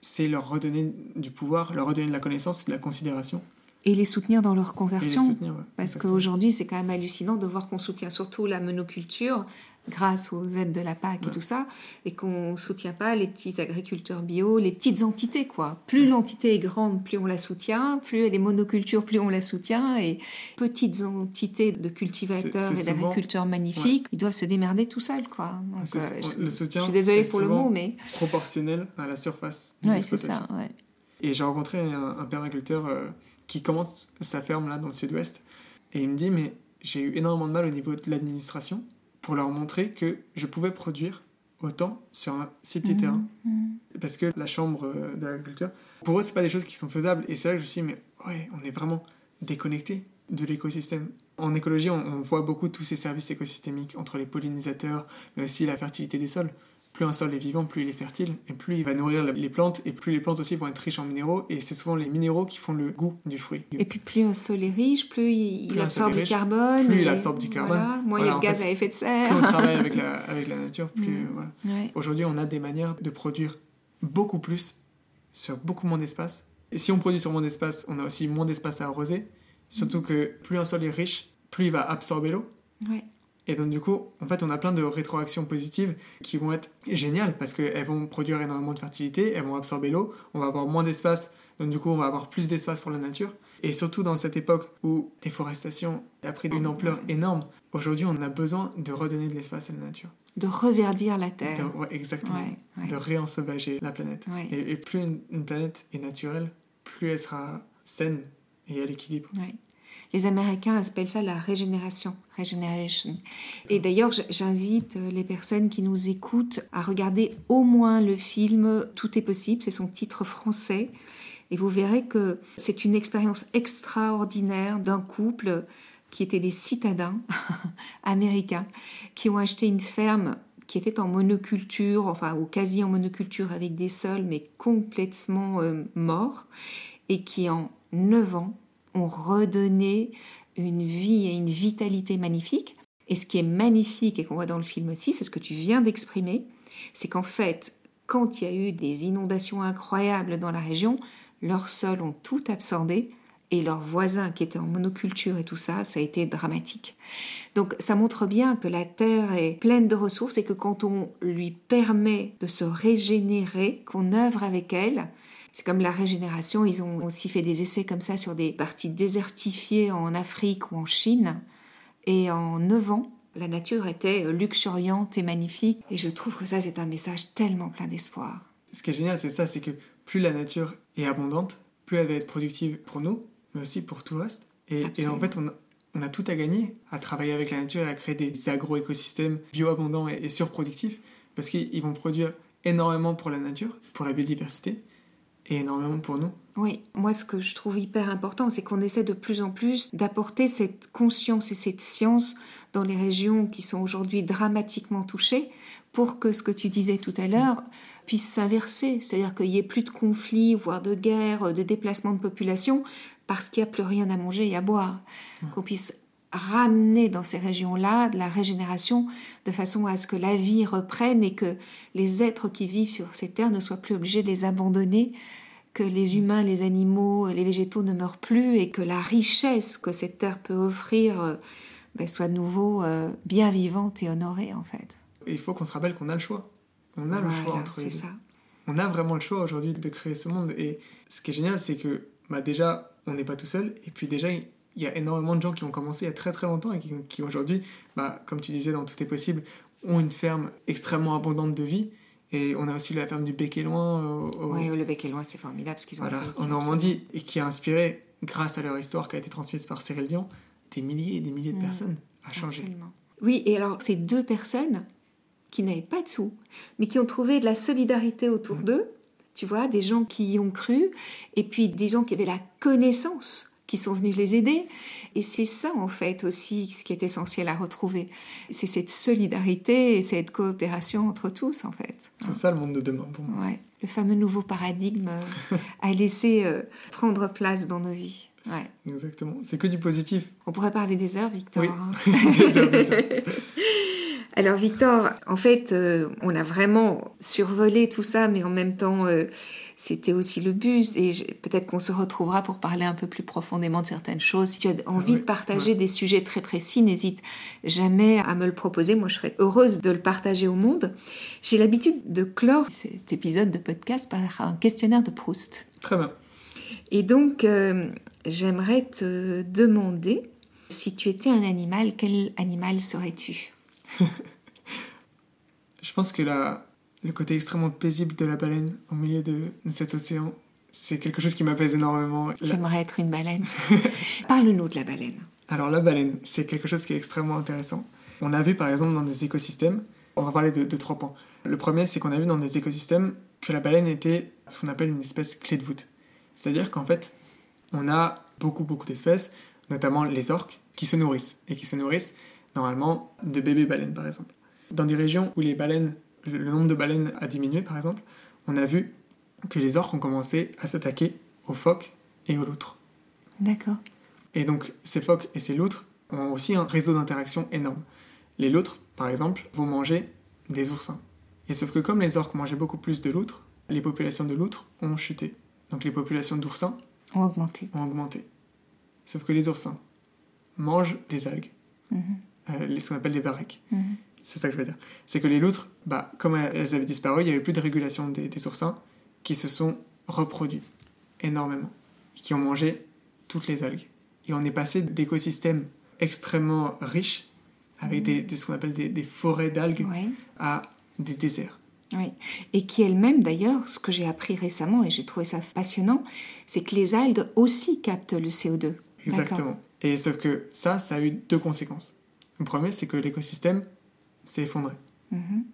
c'est leur redonner du pouvoir, leur redonner de la connaissance et de la considération. Et les soutenir dans leur conversion. Parce qu'aujourd'hui, c'est quand même hallucinant de voir qu'on soutient surtout la monoculture grâce aux aides de la PAC et tout ça, et qu'on ne soutient pas les petits agriculteurs bio, les petites entités, quoi. Plus l'entité est grande, plus on la soutient, plus elle est monoculture, plus on la soutient, et petites entités de cultivateurs et d'agriculteurs magnifiques, ils doivent se démerder tout seuls, quoi. Donc, euh, le soutien, je suis désolée pour le mot, mais... Proportionnel à la surface ouais, c'est ça, Et j'ai rencontré un, un permaculteur euh, qui commence sa ferme, là, dans le sud-ouest, et il me dit, mais j'ai eu énormément de mal au niveau de l'administration, pour leur montrer que je pouvais produire autant sur un si petit terrain. Mmh. Parce que la chambre euh, de l'agriculture, pour eux, c'est pas des choses qui sont faisables. Et c'est là que je me suis dit, mais ouais, on est vraiment déconnecté de l'écosystème. En écologie, on, on, voit beaucoup tous ces services écosystémiques entre les pollinisateurs, mais aussi la fertilité des sols plus un sol est vivant, plus il est fertile, et plus il va nourrir les plantes, et plus les plantes aussi vont être riches en minéraux, et c'est souvent les minéraux qui font le goût du fruit. Et puis plus un sol est riche, plus il, absorbe du carbone. Plus il absorbe du carbone. moins il y a de gaz à effet de serre. Plus on travaille avec *laughs* la, avec la nature, plus... Mm. Aujourd'hui, on a des manières de produire beaucoup plus sur beaucoup moins d'espace. Et si on produit sur moins d'espace, on a aussi moins d'espace à arroser, Surtout que plus un sol est riche, plus il va absorber l'eau. Ouais. Et donc du coup, en fait, on a plein de rétroactions positives qui vont être géniales parce qu'elles vont produire énormément de fertilité, elles vont absorber l'eau, on va avoir moins d'espace, donc du coup, on va avoir plus d'espace pour la nature. Et surtout dans cette époque où déforestation a pris une ampleur énorme, aujourd'hui, on a besoin de redonner de l'espace à la nature. De reverdir la Terre. De- ouais, exactement. Ouais, ouais. De réensauvager la planète. Et, et plus une, une planète est naturelle, plus elle sera saine et à l'équilibre. Ouais. Les Américains appellent ça la régénération, regeneration. Et d'ailleurs, j'invite euh, les personnes qui nous écoutent à regarder au moins le film Tout est possible, c'est son titre français. Et vous verrez que c'est une expérience extraordinaire d'un couple qui étaient des citadins *laughs* américains qui ont acheté une ferme qui était en monoculture, enfin ou quasi en monoculture avec des sols mais complètement euh, morts et qui en 9 ans ont redonné une vie et une vitalité magnifique. Et ce qui est magnifique et qu'on voit dans le film aussi, c'est ce que tu viens d'exprimer, c'est qu'en fait, quand il y a eu des inondations incroyables dans la région, leurs sols ont tout absorbé et leurs voisins qui étaient en monoculture et tout ça, ça a été dramatique. Donc ça montre bien que la Terre est pleine de ressources et que quand on lui permet de se régénérer, qu'on œuvre avec elle, c'est comme la régénération, ils ont aussi fait des essais comme ça sur des parties désertifiées en Afrique ou en Chine. Et en 9 ans, la nature était luxuriante et magnifique. Et je trouve que ça, c'est un message tellement plein d'espoir. Ce qui est génial, c'est ça, c'est que plus la nature est abondante, plus elle va être productive pour nous, mais aussi pour tout le reste. Et, et en fait, on a, on a tout à gagner à travailler avec la nature et à créer des agro-écosystèmes bioabondants et, et surproductifs, parce qu'ils ils vont produire énormément pour la nature, pour la biodiversité, et énormément pour nous. Oui, moi ce que je trouve hyper important, c'est qu'on essaie de plus en plus d'apporter cette conscience et cette science dans les régions qui sont aujourd'hui dramatiquement touchées pour que ce que tu disais tout à l'heure puisse s'inverser, c'est-à-dire qu'il n'y ait plus de conflits, voire de guerres, de déplacements de population, parce qu'il n'y a plus rien à manger et à boire. Qu'on puisse ramener dans ces régions-là de la régénération de façon à ce que la vie reprenne et que les êtres qui vivent sur ces terres ne soient plus obligés de les abandonner, que les humains, les animaux, les végétaux ne meurent plus et que la richesse que cette terre peut offrir euh, ben, soit de nouveau euh, bien vivante et honorée en fait. Il faut qu'on se rappelle qu'on a le choix. On a le choix entre les c'est deux. ça. on a vraiment le choix aujourd'hui de créer ce monde. Et ce qui est génial, c'est que bah déjà, on n'est pas tout seul. Et puis déjà, il y a énormément de gens qui ont commencé il y a très très longtemps et qui, qui aujourd'hui, bah, comme tu disais dans Tout est possible, ont une ferme extrêmement abondante de vie. Et on a aussi la ferme du Bec et Loin au- au- Ouais, le bec est loin, c'est formidable ce qu'ils ont voilà, fait. en Normandie et qui a inspiré, grâce à leur histoire qui a été transmise par Cyril Dion, des milliers et des milliers de Mm. personnes à changer. Absolument. Oui, et alors ces deux personnes qui n'avaient pas de sous, mais qui ont trouvé de la solidarité autour d'eux, tu vois, des gens qui y ont cru, et puis des gens qui avaient la connaissance, qui sont venus les aider. Et c'est ça, en fait, aussi, ce qui est essentiel à retrouver. C'est cette solidarité et cette coopération entre tous, en fait. C'est ça le monde de demain pour moi. Ouais. Le fameux nouveau paradigme euh, à laisser euh, prendre place dans nos vies. Ouais. Exactement. C'est que du positif. On pourrait parler des heures, Victor. Oui. hein. *laughs* Des heures, des heures. *laughs* Alors Victor, en fait, euh, on a vraiment survolé tout ça, mais en même temps, euh, c'était aussi le but. Et peut-être qu'on se retrouvera pour parler un peu plus profondément de certaines choses. Si tu as envie oui, de partager des sujets très précis, n'hésite jamais à me le proposer. Moi, je serais heureuse de le partager au monde. J'ai l'habitude de clore cet épisode de podcast par un questionnaire de Proust. Très bien. Et donc, euh, j'aimerais te demander, si tu étais un animal, quel animal serais-tu? *laughs* Je pense que la, le côté extrêmement paisible de la baleine au milieu de, cet océan, c'est quelque chose qui m'apaise énormément. J'aimerais être une baleine. *laughs* Parle-nous de la baleine. Alors la baleine, c'est quelque chose qui est extrêmement intéressant. On a vu par exemple dans des écosystèmes, on va parler de, de trois points. Le premier, c'est qu'on a vu dans des écosystèmes que la baleine était ce qu'on appelle une espèce clé de voûte. C'est-à-dire qu'en fait, on a beaucoup beaucoup d'espèces, notamment les orques, qui se nourrissent, et qui se nourrissent normalement de bébés baleines par exemple. Dans des régions où les baleines, le nombre de baleines a diminué par exemple, on a vu que les orques ont commencé à s'attaquer aux phoques et aux loutres. D'accord. Et donc, ces phoques et ces loutres ont aussi un réseau d'interaction énorme. Les loutres, par exemple, vont manger des oursins. Et sauf que comme les orques mangeaient beaucoup plus de loutres, les populations de loutres ont chuté. Donc les populations d'oursins On va augmenter. ont augmenté. Sauf que les oursins mangent des algues, Mhm. euh, les- ce qu'on appelle les varechs. Mhm. C'est ça que je veux dire. C'est que les loutres, bah, comme elles avaient disparu, il n'y avait plus de régulation des, des oursins qui se sont reproduits énormément et qui ont mangé toutes les algues. Et on est passé d'écosystèmes extrêmement riches, avec des, des- ce qu'on appelle des, des forêts d'algues, Ouais. à des déserts. Oui. Et qui elle-même, d'ailleurs, ce que j'ai appris récemment et j'ai trouvé ça passionnant, c'est que les algues aussi captent le CO2. Exactement. Et sauf que ça, ça a eu deux conséquences. Le premier, c'est que l'écosystème s'est effondré. Mhm.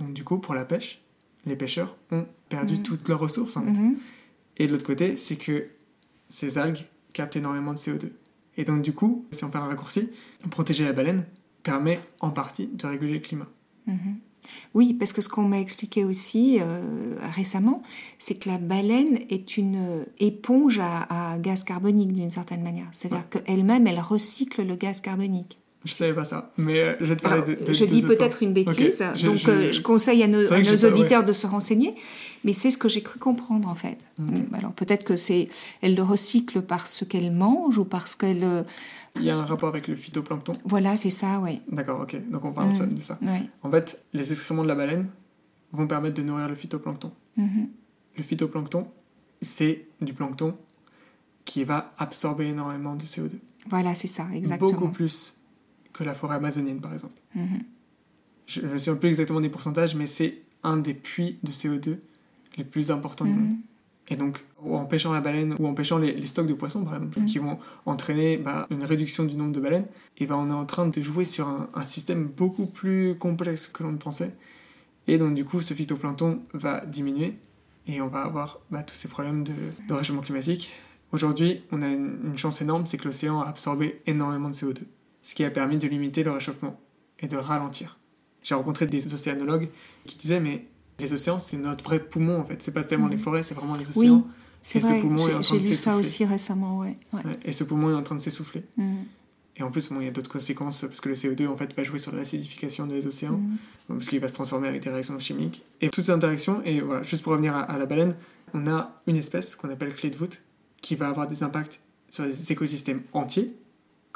Donc du coup, pour la pêche, les pêcheurs ont perdu Mhm. toutes leurs ressources en fait. Mhm. Et de l'autre côté, c'est que ces algues captent énormément de CO2. Et donc du coup, si on fait un raccourci, protéger la baleine permet en partie de réguler le climat. Oui, parce que ce qu'on m'a expliqué aussi euh, récemment, c'est que la baleine est une euh, éponge à, à gaz carbonique d'une certaine manière. C'est-à-dire qu'elle-même, elle recycle le gaz carbonique. Je savais pas ça, mais euh, je vais te parler Alors, de, de- je de dis peut-être une bêtise, donc je- euh, je conseille à nos, à pas- auditeurs de se renseigner, mais c'est ce que j'ai cru comprendre en fait. Alors peut-être que c'est, elle le recycle parce qu'elle mange ou parce qu'elle, euh, Il y a un rapport avec le phytoplancton. voilà, c'est ça, ouais. D'accord, ok, donc on parle de ça- Mm. de ça. ouais. En fait, les excréments de la baleine vont permettre de nourrir le phytoplancton. Mhm. Le phytoplancton, c'est du plancton qui va absorber énormément de CO2. Voilà, c'est ça, exactement. Beaucoup plus que la forêt amazonienne, par exemple. Mhm. Je ne me souviens plus exactement des pourcentages, mais c'est un des puits de CO2 les plus importants du monde. Mhm. Et donc, en pêchant la baleine ou en pêchant les, les stocks de poissons, par exemple, Mhm. qui vont entraîner bah, une réduction du nombre de baleines, et ben on est en train de jouer sur un, un système beaucoup plus complexe que l'on ne pensait. Et donc, du coup, ce phytoplancton va diminuer et on va avoir bah, tous ces problèmes de, de réchauffement climatique. Aujourd'hui, on a une, une chance énorme, c'est que l'océan a absorbé énormément de CO2, ce qui a permis de limiter le réchauffement et de ralentir. J'ai rencontré des océanologues qui disaient, mais les océans, c'est notre vrai poumon en fait. C'est pas tellement les forêts, c'est vraiment les Oui, océans. c'est Et ce vrai, poumon est en j'ai, lu ça aussi récemment, ouais. et ce poumon est en train de s'essouffler. Mhm. Et en plus, bon, il y a d'autres conséquences parce que le CO2 en fait va jouer sur l'acidification des océans, Mhm. parce qu'il va se transformer avec des réactions chimiques. Et toutes ces interactions, et voilà, juste pour revenir à, à la baleine, on a une espèce qu'on appelle clé de voûte qui va avoir des impacts sur les écosystèmes entiers,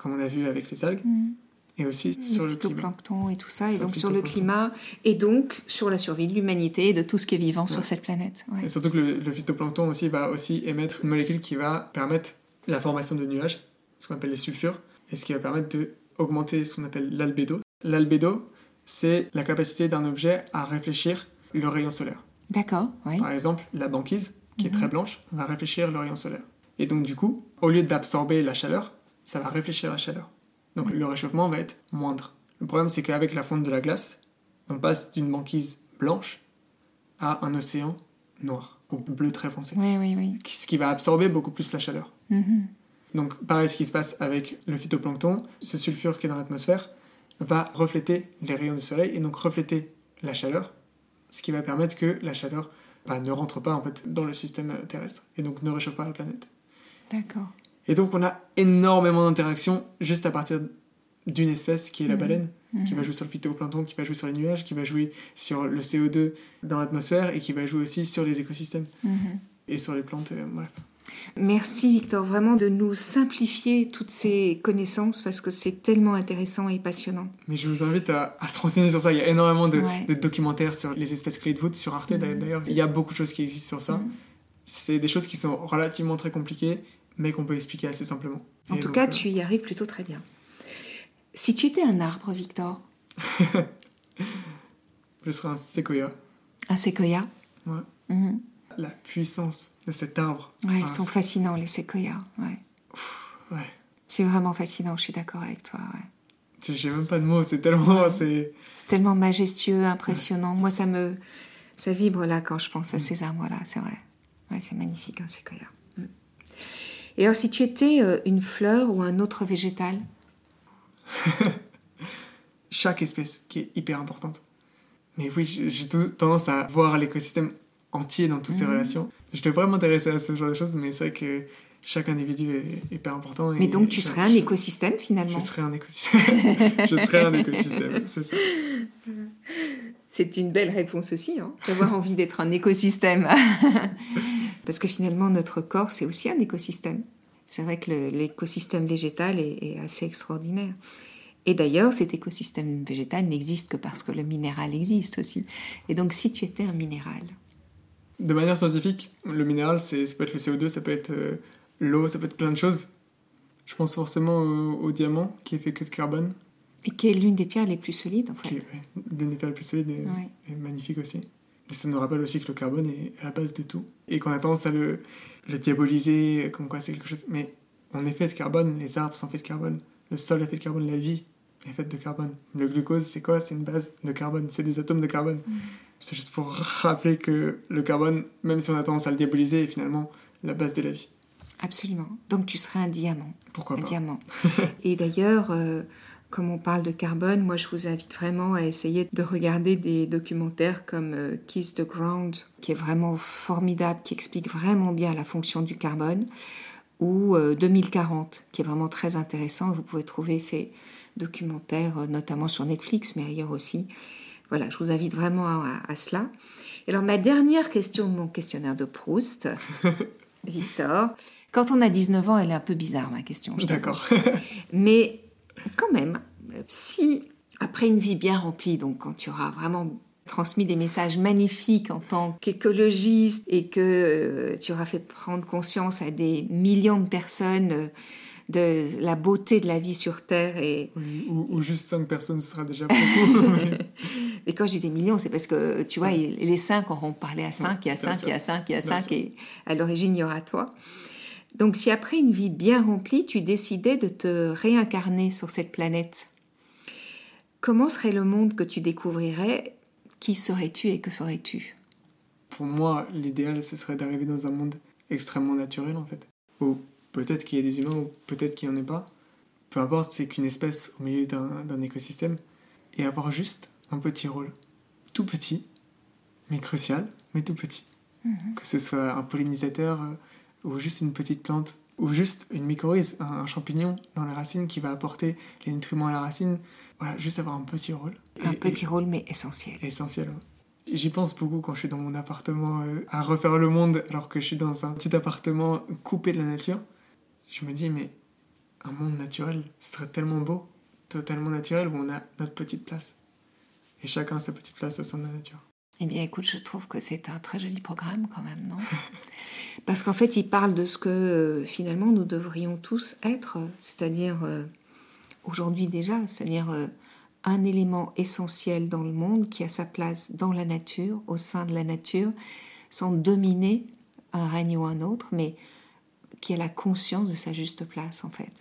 comme on a vu avec les algues, Mhm. et aussi sur le climat. phytoplancton et tout ça, et Sur donc sur le climat, et donc sur la survie de l'humanité et de tout ce qui est vivant sur cette planète. ouais. Et surtout que le, le phytoplancton aussi va aussi émettre une molécule qui va permettre la formation de nuages, ce qu'on appelle les sulfures, et ce qui va permettre de augmenter ce qu'on appelle l'albédo. L'albédo, c'est la capacité d'un objet à réfléchir le rayon solaire. D'accord, oui. Par exemple, la banquise, qui est Mhm. très blanche, va réfléchir le rayon solaire. Et donc du coup, au lieu d'absorber la chaleur, ça va réfléchir la chaleur. Donc le réchauffement va être moindre. Le problème, c'est qu'avec la fonte de la glace, on passe d'une banquise blanche à un océan noir, au bleu très foncé Oui, oui, oui. ce qui va absorber beaucoup plus la chaleur. Mhm. Donc pareil, ce qui se passe avec le phytoplancton, ce sulfure qui est dans l'atmosphère va refléter les rayons du soleil et donc refléter la chaleur, ce qui va permettre que la chaleur bah, ne rentre pas en fait dans le système terrestre et donc ne réchauffe pas la planète. D'accord. Et donc on a énormément d'interactions juste à partir d'une espèce qui est la Mhm. baleine, qui Mhm. va jouer sur le phytoplancton, qui va jouer sur les nuages, qui va jouer sur le CO2 dans l'atmosphère et qui va jouer aussi sur les écosystèmes Mhm. et sur les plantes. euh. Merci Victor, vraiment de nous simplifier toutes ces connaissances parce que c'est tellement intéressant et passionnant. Mais je vous invite à, à se renseigner sur ça. Il y a énormément de, Ouais. de documentaires sur les espèces clés de voûte sur Arte Mhm. d'ailleurs. Il y a beaucoup de choses qui existent sur ça. Mhm. C'est des choses qui sont relativement très compliquées, mais qu'on peut expliquer assez simplement. En Et tout donc, cas, euh, tu y arrives plutôt très bien. Si tu étais un arbre, Victor, *laughs* Je serais un séquoia. un séquoia, Ouais. Mhm. La puissance de cet arbre. Ouais, ils Enfin, sont fascinants, les séquoias. Ouais. c'est- ouais. C'est vraiment fascinant, je suis d'accord avec toi. ouais. J'ai même pas de mots, c'est tellement. Ouais. c'est C'est tellement majestueux, impressionnant. Moi, ça me, ça vibre là quand je pense à Mm. ces arbres-là, c'est vrai. Ouais, c'est magnifique un séquoia. Mm. Et alors, si tu étais euh, une fleur ou un autre végétal, *laughs* chaque espèce qui est hyper importante. Mais oui, j'ai tendance à voir l'écosystème entier dans toutes ces Mhm. relations. Je devrais m'intéresser à ce genre de choses, mais c'est vrai que chaque individu est hyper important. mais donc tu serais un écosystème finalement? Je serais un écosystème. *laughs* je serais un écosystème, c'est ça. C'est une belle réponse aussi, hein, d'avoir envie d'être un écosystème. *laughs* Parce que finalement, notre corps, c'est aussi un écosystème. C'est vrai que l'écosystème végétal est, assez extraordinaire. Et d'ailleurs, cet écosystème végétal n'existe que parce que le minéral existe aussi. Et donc, si tu étais un minéral. De manière scientifique, le minéral, ça peut être le CO2, ça peut être euh, l'eau, ça peut être plein de choses. Je pense forcément au, diamant, qui est fait que de carbone. Et qui est l'une des pierres les plus solides, en fait. l'une des pierres les plus solides et, magnifique aussi. Ça nous rappelle aussi que le carbone est à la base de tout. Et qu'on a tendance à le, le diaboliser, comme quoi c'est quelque chose. Mais on est fait de carbone, les arbres sont faits de carbone, le sol est fait de carbone, la vie est faite de carbone. Le glucose, c'est quoi? C'est une base de carbone, c'est des atomes de carbone. Mm. C'est juste pour rappeler que le carbone, même si on a tendance à le diaboliser, est finalement la base de la vie. Absolument. Donc tu serais un diamant. Pourquoi un pas? diamant. *laughs* Et d'ailleurs, euh, comme on parle de carbone, moi je vous invite vraiment à essayer de regarder des documentaires comme euh, Kiss the Ground, qui est vraiment formidable, qui explique vraiment bien la fonction du carbone, ou 2040, euh, qui est vraiment très intéressant. Vous pouvez trouver ces documentaires notamment sur Netflix, mais ailleurs aussi. Voilà, je vous invite vraiment à, cela. alors ma dernière question de mon questionnaire de Proust, *laughs* Victor, quand on a 19 ans, elle est un peu bizarre ma question. D'accord. Mais quand même, si après une vie bien remplie, donc quand tu auras vraiment transmis des messages magnifiques en tant qu'écologiste et que euh, tu auras fait prendre conscience à des millions de personnes euh, de la beauté de la vie sur Terre. Et... ou, juste cinq personnes, ce sera déjà beaucoup. *laughs* Et *laughs* quand j'ai des millions, c'est parce que, tu vois, les cinq auront parlé à cinq, il y a cinq, y a cinq, il y a cinq, et à l'origine, il y aura toi. Donc si après une vie bien remplie, tu décidais de te réincarner sur cette planète, comment serait le monde que tu découvrirais? Qui serais-tu et que ferais-tu? Pour moi, l'idéal, ce serait d'arriver dans un monde extrêmement naturel, en fait. Où peut-être qu'il y a des humains, ou peut-être qu'il n'y en ait pas. Peu importe, c'est qu'une espèce au milieu d'un écosystème. Et avoir juste un petit rôle. Tout petit, mais crucial, mais tout petit. Mhm. Que ce soit un pollinisateur euh, ou juste une petite plante, ou juste une mycorhize, un, champignon dans la racine qui va apporter les nutriments à la racine. Voilà, juste avoir un petit rôle. Un petit rôle, mais essentiel. Essentiel, J'y pense beaucoup quand je suis dans mon appartement euh, à refaire le monde alors que je suis dans un petit appartement coupé de la nature. Je me dis, mais un monde naturel, ce serait tellement beau, totalement naturel où on a notre petite place. Et chacun a sa petite place au sein de la nature. Eh bien, écoute, je trouve que c'est un très joli programme quand même, non? *laughs* Parce qu'en fait, il parle de ce que euh, finalement nous devrions tous être, c'est-à-dire euh, aujourd'hui déjà, c'est-à-dire euh, un élément essentiel dans le monde qui a sa place dans la nature, au sein de la nature, sans dominer un règne ou un autre, mais qui a la conscience de sa juste place en fait.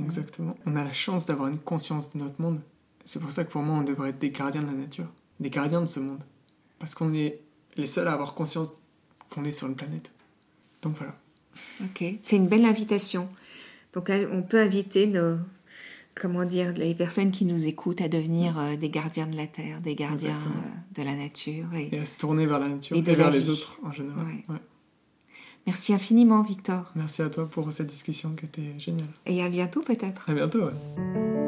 Exactement. On a la chance d'avoir une conscience de notre monde. C'est pour ça que pour moi, on devrait être des gardiens de la nature, des gardiens de ce monde. Parce qu'on est les seuls à avoir conscience qu'on est sur une planète. Donc voilà. Ok, c'est une belle invitation. Donc euh, on peut inviter nos, comment dire, les personnes qui nous écoutent à devenir euh, des gardiens de la terre, des gardiens euh, de la nature. Et, à se tourner vers la nature et, vers les autres en général. Merci infiniment, Victor. Merci à toi pour cette discussion qui était géniale. Et à bientôt, peut-être. À bientôt, ouais.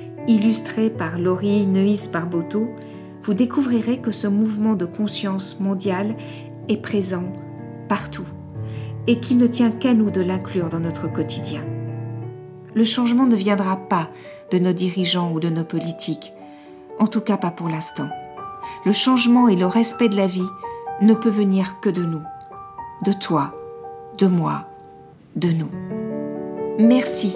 illustré par Laurie Neuis Barboteau, vous découvrirez que ce mouvement de conscience mondiale est présent partout et qu'il ne tient qu'à nous de l'inclure dans notre quotidien. Le changement ne viendra pas de nos dirigeants ou de nos politiques, en tout cas pas pour l'instant. Le changement et le respect de la vie ne peut venir que de nous, de toi, de moi, de nous. Merci